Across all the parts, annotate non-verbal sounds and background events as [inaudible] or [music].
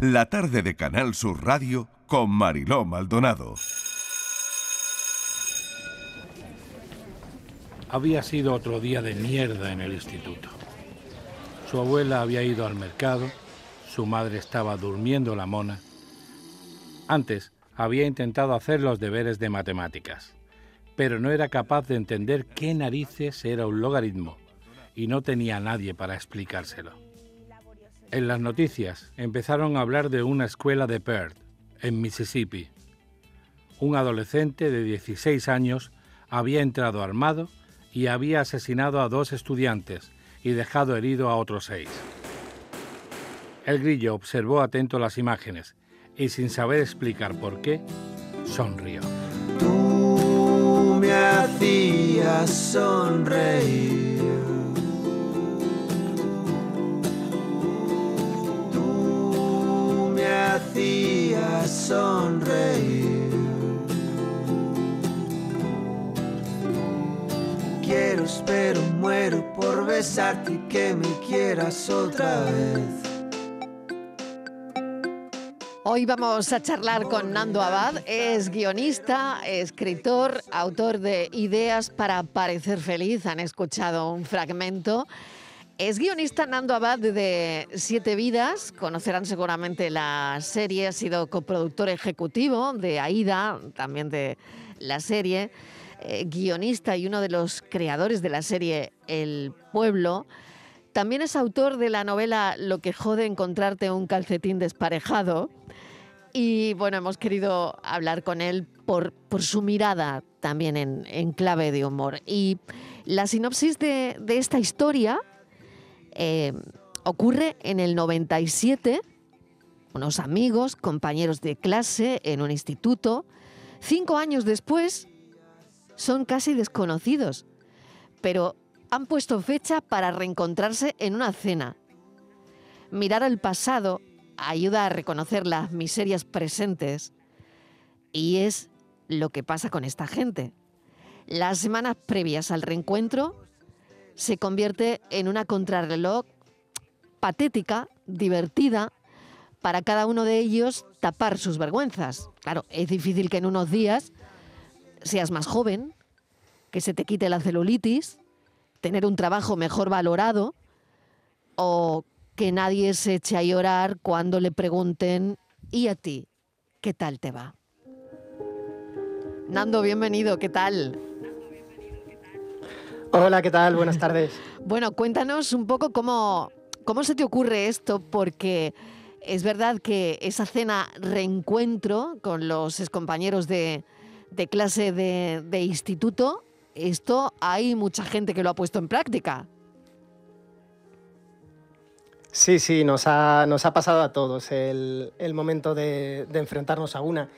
La tarde de Canal Sur Radio con Mariló Maldonado. Había sido otro día de mierda en el instituto. Su abuela había ido al mercado, su madre estaba durmiendo la mona. Antes había intentado hacer los deberes de matemáticas, pero no era capaz de entender qué narices era un logaritmo y no tenía nadie para explicárselo. En las noticias empezaron a hablar de una escuela de Perth, en Mississippi. Un adolescente de 16 años había entrado armado y había asesinado a dos estudiantes y dejado herido a otros seis. El grillo observó atento las imágenes y sin saber explicar por qué, sonrió. Tú me hacías sonreír. Sonreír. Quiero, espero, muero por besarte que me quieras otra vez. Hoy vamos a charlar con Nando Abad. Es guionista, escritor, autor de Ideas para parecer feliz. Han escuchado un fragmento. Es guionista Nando Abad de Siete Vidas, conocerán seguramente la serie, ha sido coproductor ejecutivo de Aida, también de la serie, eh, guionista y uno de los creadores de la serie El Pueblo. También es autor de la novela Lo que jode encontrarte un calcetín desparejado. Y bueno, hemos querido hablar con él por, su mirada también en, clave de humor. Y la sinopsis de esta historia eh, ocurre en el 97, unos amigos, compañeros de clase en un instituto. Cinco años después, son casi desconocidos, pero han puesto fecha para reencontrarse en una cena. Mirar al pasado ayuda a reconocer las miserias presentes y es lo que pasa con esta gente. Las semanas previas al reencuentro se convierte en una contrarreloj patética, divertida, para cada uno de ellos tapar sus vergüenzas. Claro, es difícil que en unos días seas más joven, que se te quite la celulitis, tener un trabajo mejor valorado o que nadie se eche a llorar cuando le pregunten, ¿y a ti? ¿Qué tal te va? Nando, bienvenido, ¿qué tal? Hola, ¿qué tal? Buenas tardes. [laughs] bueno, cuéntanos un poco cómo, cómo se te ocurre esto, porque es verdad que esa cena reencuentro con los excompañeros de, de clase de, de, instituto, esto hay mucha gente que lo ha puesto en práctica. Sí, sí, nos ha, nos ha pasado a todos el, el momento de, de enfrentarnos a una.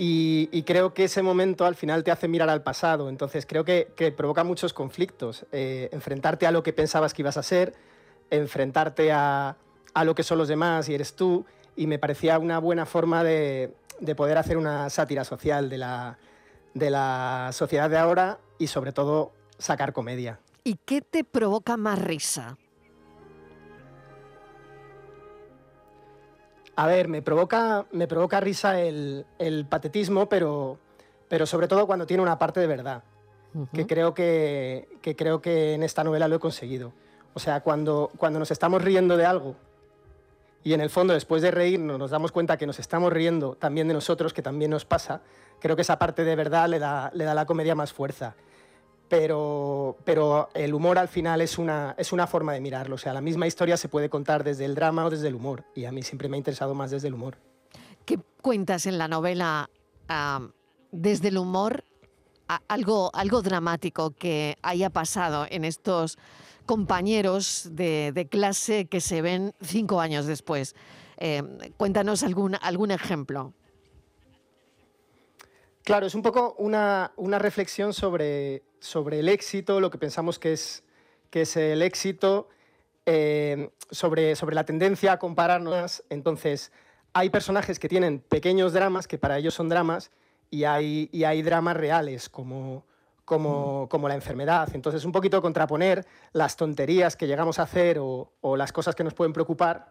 Y, creo que ese momento al final te hace mirar al pasado. Entonces creo que, provoca muchos conflictos. Eh, enfrentarte a lo que pensabas que ibas a ser, enfrentarte a, lo que son los demás y eres tú. Y me parecía una buena forma de, poder hacer una sátira social de la, de la sociedad de ahora y sobre todo sacar comedia. ¿Y qué te provoca más risa? A ver, me provoca, me provoca risa el, patetismo, pero, pero sobre todo cuando tiene una parte de verdad, que, creo que, creo que en esta novela lo he conseguido. O sea, cuando, cuando nos estamos riendo de algo y en el fondo después de reírnos nos damos cuenta que nos estamos riendo también de nosotros, que también nos pasa, creo que esa parte de verdad le da, le da a la comedia más fuerza pero, pero el humor al final es una, es una forma de mirarlo. O sea, la misma historia se puede contar desde el drama o desde el humor. Y a mí siempre me ha interesado más desde el humor. ¿Qué cuentas en la novela desde el humor? algo, algo dramático que haya pasado en estos compañeros de, clase que se ven cinco años después. Eh, cuéntanos algún, algún ejemplo. Claro, es un poco una, reflexión sobre, sobre, el éxito, lo que pensamos que es, que es el éxito, eh, sobre, sobre la tendencia a compararnos. Entonces, hay personajes que tienen pequeños dramas, que para ellos son dramas, y hay, y hay dramas reales, como, como, como, la enfermedad. Entonces, un poquito contraponer las tonterías que llegamos a hacer o, o las cosas que nos pueden preocupar,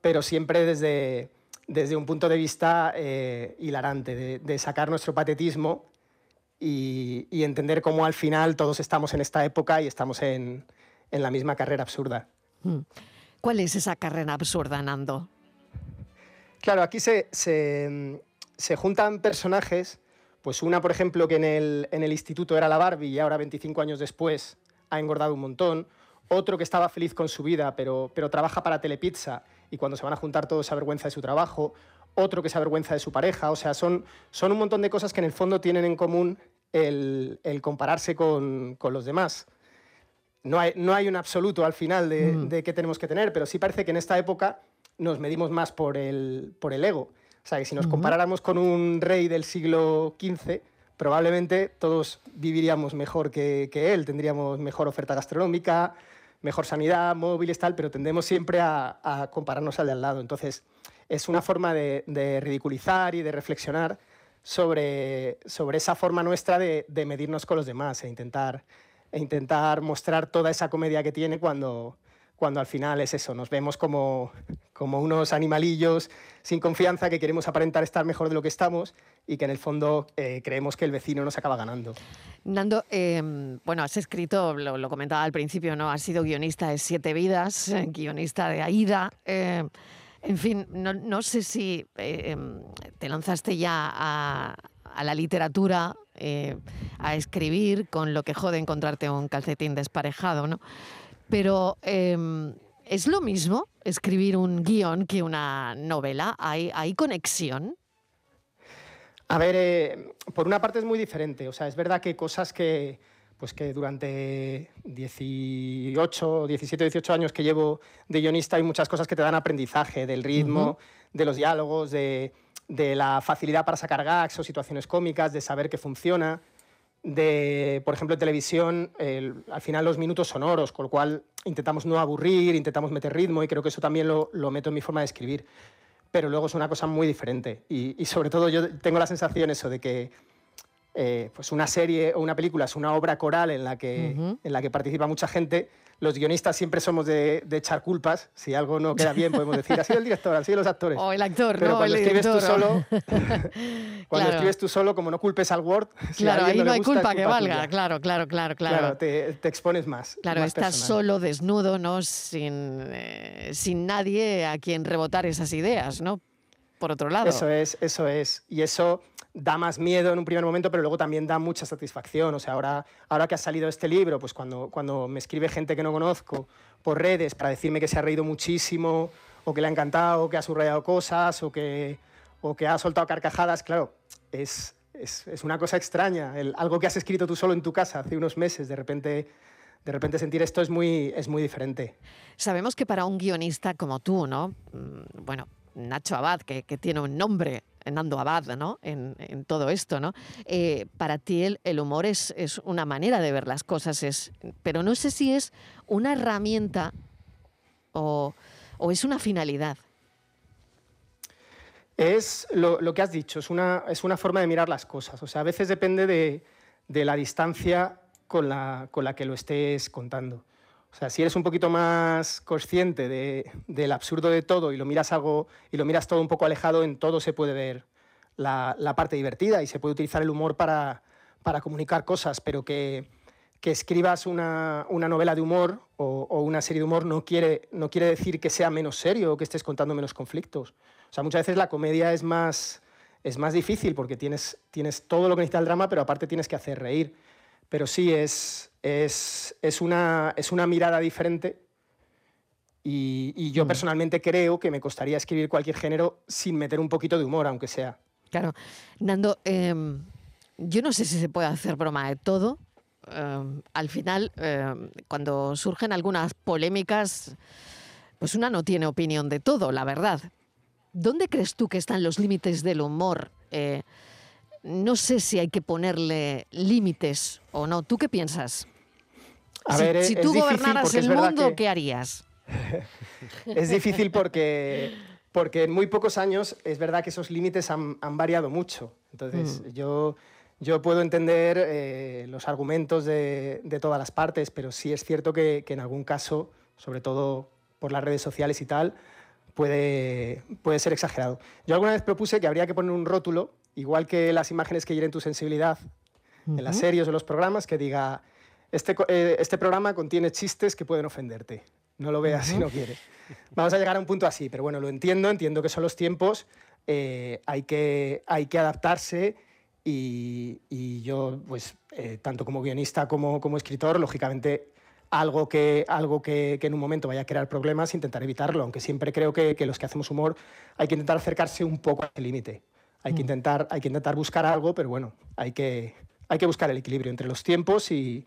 pero siempre desde, desde un punto de vista eh, hilarante, de, sacar nuestro patetismo y, entender cómo al final todos estamos en esta época y estamos en, la misma carrera absurda. Mm. ¿Cuál es esa carrera absurda, Nando? Claro, aquí se, se, juntan personajes, pues una, por ejemplo, que en el, en el instituto era la Barbie y ahora 25 años después ha engordado un montón, otro que estaba feliz con su vida, pero, pero trabaja para Telepizza y cuando se van a juntar todos se avergüenza de su trabajo, otro que se avergüenza de su pareja, o sea, son, son un montón de cosas que en el fondo tienen en común el, el compararse con, con, los demás. No hay, no hay un absoluto al final de, mm. de, qué tenemos que tener, pero sí parece que en esta época nos medimos más por el, por el ego. O sea, que si nos comparáramos con un rey del siglo XV, probablemente todos viviríamos mejor que, que él, tendríamos mejor oferta gastronómica, mejor sanidad, móviles, tal, pero tendemos siempre a, compararnos al de al lado. Entonces, es una forma de, ridiculizar y de reflexionar sobre, sobre esa forma nuestra de, medirnos con los demás e intentar, e intentar mostrar toda esa comedia que tiene cuando, cuando al final es eso, nos vemos como, como unos animalillos sin confianza que queremos aparentar estar mejor de lo que estamos y que en el fondo eh, creemos que el vecino nos acaba ganando. Nando, em, bueno, has escrito, lo, comentaba al principio, ¿no? Has sido guionista de Siete Vidas, eh, guionista de Aida. Eh, en fin, no, sé si em, te lanzaste ya a, a la literatura, a escribir, con lo que jode encontrarte un calcetín desparejado, ¿no? Pero em, ¿es lo mismo escribir un guion que una novela? ¿Hay, hay conexión? A ver, eh, por una parte es muy diferente. O sea, es verdad que cosas que, pues que durante 18, 17, 18 años que llevo de guionista hay muchas cosas que te dan aprendizaje del ritmo, de los diálogos, de, de, la facilidad para sacar gags o situaciones cómicas, de saber que funciona de, por ejemplo, en televisión, al final los minutos sonoros, con lo cual intentamos no aburrir, intentamos meter ritmo y creo que eso también lo, lo meto en mi forma de escribir. Pero luego es una cosa muy diferente y, y sobre todo yo tengo la sensación eso de que eh, pues una serie o una película es una obra coral en la que, en la que participa mucha gente los guionistas siempre somos de, echar culpas. Si algo no queda bien, podemos decir, así el director, así los actores. O el actor, Pero no, cuando el escribes tú solo, [laughs] [laughs] cuando escribes tú solo, como no culpes al Word, [laughs] claro, ahí no, hay culpa que valga, claro, claro, claro, claro. Claro, te, expones más. Claro, estás solo, desnudo, ¿no? Sin, eh, sin nadie a quien rebotar esas ideas, ¿no? Por otro lado. Eso es, eso es. Y eso da más miedo en un primer momento, pero luego también da mucha satisfacción. O sea, ahora, ahora que ha salido este libro, pues cuando, cuando me escribe gente que no conozco por redes para decirme que se ha reído muchísimo, o que le ha encantado, o que ha subrayado cosas, o que, o que ha soltado carcajadas, claro, es, es, es una cosa extraña. Algo que has escrito tú solo en tu casa hace unos meses, de repente de repente sentir esto es muy, es muy diferente. Sabemos que para un guionista como tú, ¿no? Mm, bueno, Nacho Abad, que, que tiene un nombre Nando Abad, ¿no? En, todo esto, ¿no? Eh, para ti el, humor es, es, una manera de ver las cosas, es, pero no sé si es una herramienta o, es una finalidad. Es lo, que has dicho, es una, es una, forma de mirar las cosas. O sea, a veces depende de, la distancia con la, con la que lo estés contando. O sea, si eres un poquito más consciente del absurdo de todo y lo miras algo y lo miras todo un poco alejado, en todo se puede ver la, parte divertida y se puede utilizar el humor para, comunicar cosas, pero que, escribas una, novela de humor o, una serie de humor no quiere, no quiere decir que sea menos serio o que estés contando menos conflictos. O sea, muchas veces la comedia es más, es más difícil porque tienes, tienes todo lo que necesita el drama, pero aparte tienes que hacer reír. Pero sí, es, es, es, una, es una mirada diferente y, yo mm. personalmente creo que me costaría escribir cualquier género sin meter un poquito de humor, aunque sea. Claro. Nando, em, yo no sé si se puede hacer broma de todo. Em, al final, em, cuando surgen algunas polémicas, pues una no tiene opinión de todo, la verdad. ¿Dónde crees tú que están los límites del humor? No sé si hay que ponerle límites o no. ¿Tú qué piensas? A si, ver, si tú gobernaras el mundo, ¿qué harías? [laughs] es difícil porque, porque en muy pocos años es verdad que esos límites han, variado mucho. Entonces, mm. yo, yo puedo entender eh, los argumentos de, de, todas las partes, pero sí es cierto que, que, en algún caso, sobre todo por las redes sociales y tal, puede, puede ser exagerado. Yo alguna vez propuse que habría que poner un rótulo, igual que las imágenes que hieren tu sensibilidad en las series o los programas, que diga, este, eh, este programa contiene chistes que pueden ofenderte. No lo veas si no quieres. Vamos a llegar a un punto así, pero bueno, lo entiendo, entiendo que son los tiempos, eh, hay, que, hay que adaptarse y, yo, pues, eh, tanto como guionista como como escritor, lógicamente algo que, algo que, en un momento vaya a crear problemas, intentar evitarlo, aunque siempre creo que, los que hacemos humor hay que intentar acercarse un poco al límite. Hay, que mm. intentar, hay que intentar buscar algo, pero bueno, hay que, hay que buscar el equilibrio entre los tiempos y,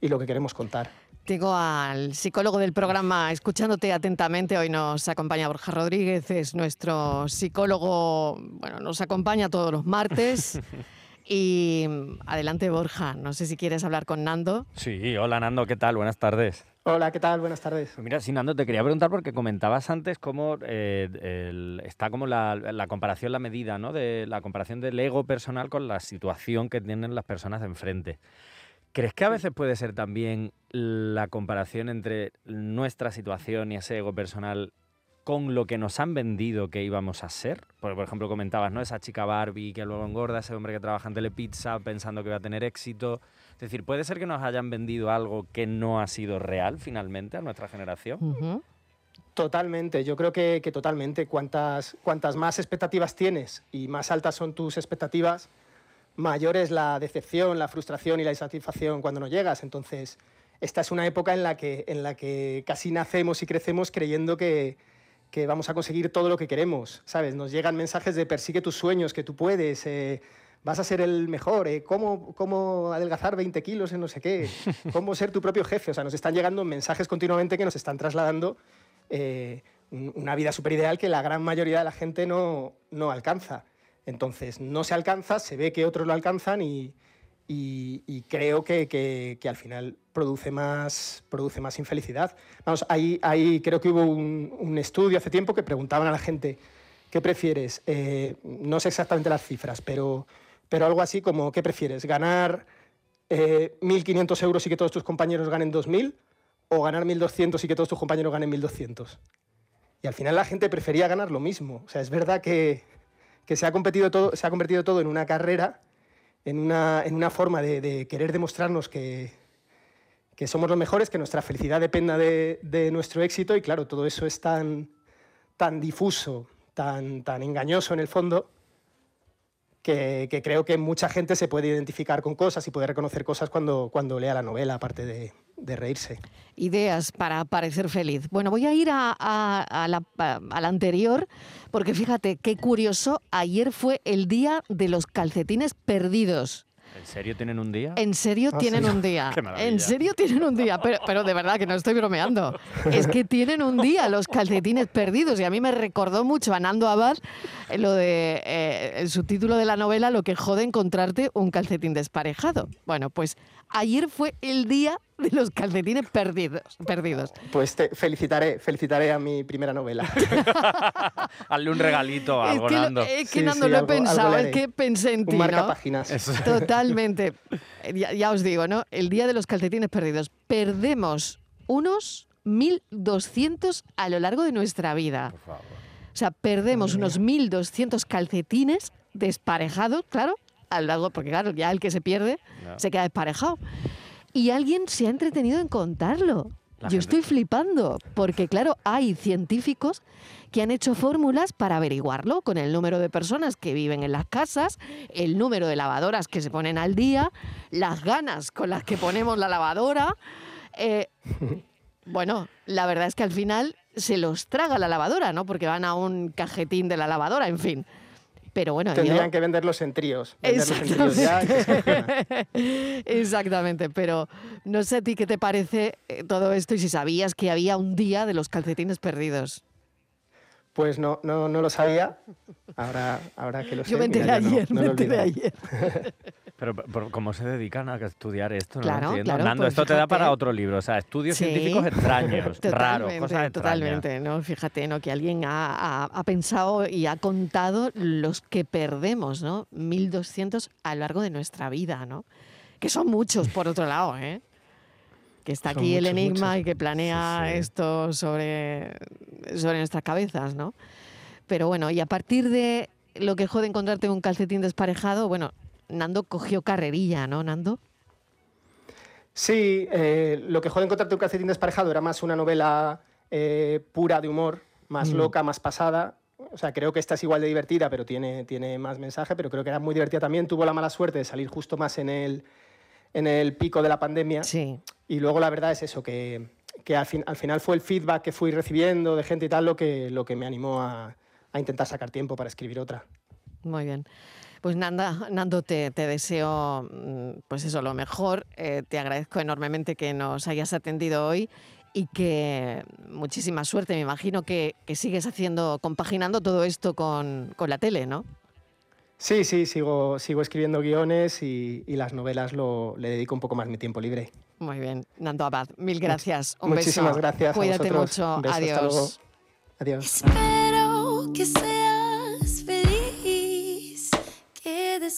y lo que queremos contar. Tengo al psicólogo del programa escuchándote atentamente. Hoy nos acompaña Borja Rodríguez, es nuestro psicólogo, bueno, nos acompaña todos los martes. [laughs] Y adelante, Borja. No sé si quieres hablar con Nando. Sí, hola Nando, ¿qué tal? Buenas tardes. Hola, ¿qué tal? Buenas tardes. Pues mira, sí, Nando, te quería preguntar porque comentabas antes cómo eh, está como la, la, comparación, la medida, ¿no? De la comparación del ego personal con la situación que tienen las personas de enfrente. ¿Crees que a veces puede ser también la comparación entre nuestra situación y ese ego personal con lo que nos han vendido que íbamos a ser. Por, por ejemplo, comentabas, ¿no? Esa chica Barbie que luego engorda, ese hombre que trabaja en Telepizza pensando que va a tener éxito. Es decir, ¿puede ser que nos hayan vendido algo que no ha sido real finalmente a nuestra generación? Totalmente, yo creo que, que, totalmente. Cuantas, cuantas más expectativas tienes y más altas son tus expectativas, mayor es la decepción, la frustración y la insatisfacción cuando no llegas. Entonces, esta es una época en la que, en la que casi nacemos y crecemos creyendo que, que vamos a conseguir todo lo que queremos, ¿sabes? Nos llegan mensajes de persigue tus sueños, que tú puedes, eh, vas a ser el mejor, eh, ¿cómo, ¿cómo, adelgazar 20 kilos en no sé qué, [laughs] cómo ser tu propio jefe. O sea, nos están llegando mensajes continuamente que nos están trasladando eh, una vida súper ideal que la gran mayoría de la gente no, no alcanza. Entonces, no se alcanza, se ve que otros lo alcanzan y, y, creo que, que, al final produce más, produce más infelicidad. Vamos, ahí, ahí creo que hubo un, un, estudio hace tiempo que preguntaban a la gente, ¿qué prefieres? Eh, no sé exactamente las cifras, pero, pero algo así como, ¿qué prefieres? ¿Ganar eh, 1.500 euros y que todos tus compañeros ganen 2.000? ¿O ganar 1.200 y que todos tus compañeros ganen 1.200? Y al final la gente prefería ganar lo mismo. O sea, es verdad que, que se, ha competido todo, se ha convertido todo en una carrera en una, en una forma de, querer demostrarnos que, que, somos los mejores, que nuestra felicidad dependa de, de, nuestro éxito. Y claro, todo eso es tan, tan difuso, tan, tan engañoso en el fondo, que, que, creo que mucha gente se puede identificar con cosas y puede reconocer cosas cuando, cuando lea la novela, aparte de, de reírse. Ideas para parecer feliz. Bueno, voy a ir a, a, a, la, a, la, anterior, porque fíjate qué curioso, ayer fue el día de los calcetines perdidos. ¿En serio tienen un día? En serio ah, tienen un día. [laughs] en serio tienen un día. Pero, pero de verdad que no estoy bromeando. Es que tienen un día los calcetines perdidos. Y a mí me recordó mucho a Nando Abad eh, lo de eh, el subtítulo de la novela, lo que jode encontrarte un calcetín desparejado. Bueno, pues ayer fue el día [laughs] de los calcetines perdidos. perdidos. Pues te felicitaré, felicitaré a mi primera novela. [laughs] Hazle un regalito a algo, es que Nando. Es que Nando lo he pensado, es que pensé en ti, un marca ¿no? páginas. Totalmente. Ya, ya os digo, ¿no? El día de los calcetines perdidos. Perdemos unos 1.200 a lo largo de nuestra vida. Por favor. O sea, perdemos unos 1.200 calcetines desparejados, claro, a lo largo, porque claro, ya el que se pierde No. se queda desparejado. Y alguien se ha entretenido en contarlo. La Yo gente- estoy flipando, porque claro, hay científicos que han hecho fórmulas para averiguarlo con el número de personas que viven en las casas, el número de lavadoras que se ponen al día, las ganas con las que ponemos la lavadora. Eh, [laughs] bueno, la verdad es que al final se los traga la lavadora, ¿no? Porque van a un cajetín de la lavadora, en fin. Pero bueno, yo- Tendrían que venderlos en tríos. venderlos en tríos ya. [laughs] Exactamente, pero no sé a ti qué te parece eh, todo esto y si sabías que había un día de los calcetines perdidos. Pues no, no, no lo sabía. Ahora, ahora que lo sé. Yo me enteré no- ayer, no me enteré ayer. [laughs] Pero, pero ¿cómo se dedican a estudiar esto? No lo Claro, entiendo. claro, Nando, pues esto te da para otro libro. O sea, estudios Sí. científicos extraños, [laughs] raros, cosas extrañas. totalmente, ¿no? Fíjate, ¿no? Que alguien ha, ha- ha pensado y ha contado los que perdemos, ¿no? 1.200 a lo largo de nuestra vida, ¿no? Que son muchos, por otro lado, ¿eh? que está aquí el enigma y que planea esto sobre, sobre nuestras cabezas, ¿no? Pero bueno, y a partir de lo que jode encontrarte un calcetín desparejado, bueno, Nando cogió carrerilla, ¿no, Nando? Sí, eh, lo que jode encontrarte un calcetín desparejado era más una novela eh, pura de humor, más mm. loca, más pasada. O sea, creo que esta es igual de divertida, pero tiene, tiene más mensaje, pero creo que era muy divertida también. Tuvo la mala suerte de salir justo más en el, en el pico de la pandemia. Sí. Y luego la verdad es eso, que, que al, fin, al, final fue el feedback que fui recibiendo de gente y tal lo que, lo que me animó a, a intentar sacar tiempo para escribir otra. Muy bien. Pues Nanda, Nando, te, te, deseo mm, pues eso, lo mejor. Eh, te agradezco enormemente que nos hayas atendido hoy y que muchísima suerte. Me imagino que, que sigues haciendo, compaginando todo esto con, con, la tele, ¿no? Sí, sí, sigo, sigo escribiendo guiones y, y las novelas lo, le dedico un poco más mi tiempo libre. Muy bien, Nando Abad, mil gracias. Un Muchísimas gracias. Cuídate mucho. Adiós. Adiós. Espero que seas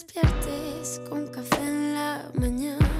despiertes con café en la mañana.